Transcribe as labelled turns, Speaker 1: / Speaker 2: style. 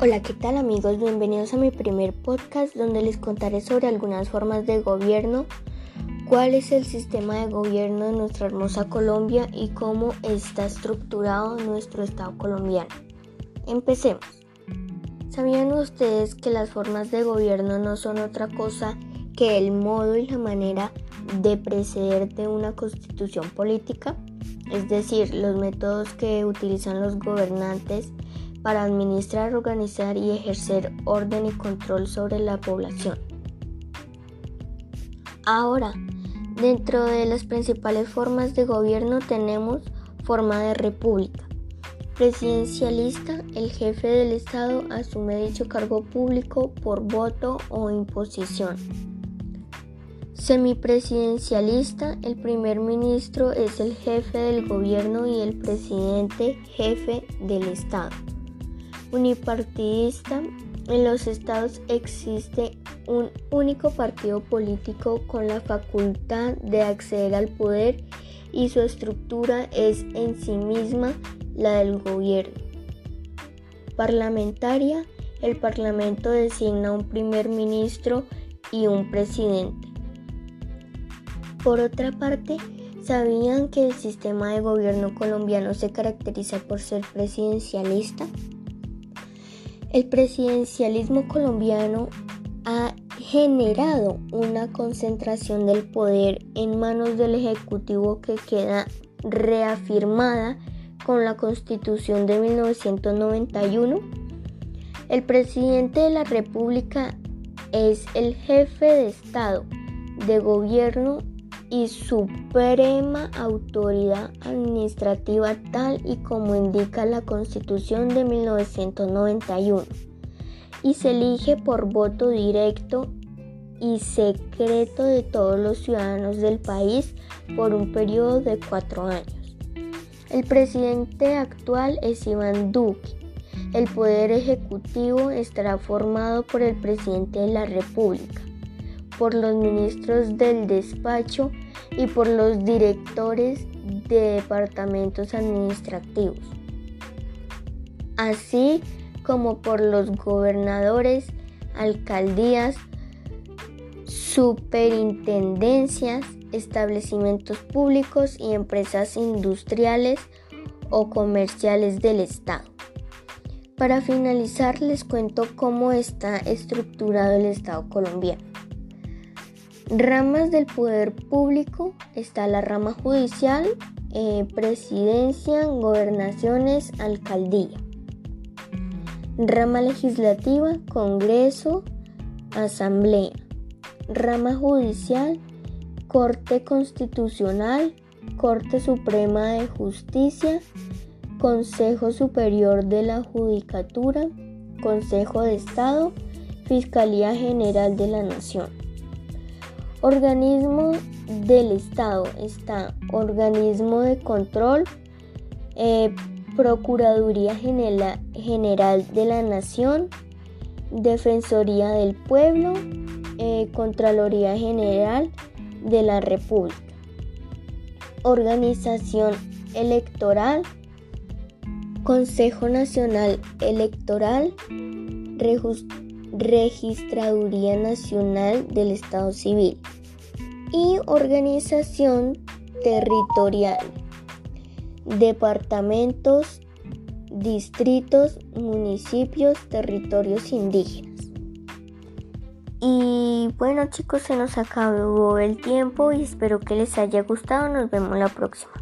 Speaker 1: Hola, ¿qué tal amigos? Bienvenidos a mi primer podcast donde les contaré sobre algunas formas de gobierno, cuál es el sistema de gobierno de nuestra hermosa Colombia y cómo está estructurado nuestro Estado colombiano. Empecemos. ¿Sabían ustedes que las formas de gobierno no son otra cosa que el modo y la manera de preceder de una constitución política? Es decir, los métodos que utilizan los gobernantes para administrar, organizar y ejercer orden y control sobre la población. Ahora, dentro de las principales formas de gobierno tenemos forma de república. Presidencialista, el jefe del Estado asume dicho cargo público por voto o imposición. Semipresidencialista, el primer ministro es el jefe del gobierno y el presidente jefe del Estado unipartidista, en los estados existe un único partido político con la facultad de acceder al poder y su estructura es en sí misma la del gobierno. Parlamentaria, el Parlamento designa un primer ministro y un presidente. Por otra parte, ¿sabían que el sistema de gobierno colombiano se caracteriza por ser presidencialista? El presidencialismo colombiano ha generado una concentración del poder en manos del Ejecutivo que queda reafirmada con la Constitución de 1991. El presidente de la República es el jefe de Estado, de gobierno y suprema autoridad administrativa tal y como indica la Constitución de 1991 y se elige por voto directo y secreto de todos los ciudadanos del país por un periodo de cuatro años. El presidente actual es Iván Duque. El poder ejecutivo estará formado por el presidente de la República por los ministros del despacho y por los directores de departamentos administrativos, así como por los gobernadores, alcaldías, superintendencias, establecimientos públicos y empresas industriales o comerciales del Estado. Para finalizar les cuento cómo está estructurado el Estado colombiano. Ramas del poder público está la rama judicial, eh, presidencia, gobernaciones, alcaldía. Rama legislativa, Congreso, Asamblea. Rama judicial, Corte Constitucional, Corte Suprema de Justicia, Consejo Superior de la Judicatura, Consejo de Estado, Fiscalía General de la Nación. Organismo del Estado. Está organismo de control, eh, Procuraduría General de la Nación, Defensoría del Pueblo, eh, Contraloría General de la República, Organización Electoral, Consejo Nacional Electoral, Registraduría Nacional del Estado Civil y Organización Territorial, departamentos, distritos, municipios, territorios indígenas. Y bueno chicos, se nos acabó el tiempo y espero que les haya gustado. Nos vemos la próxima.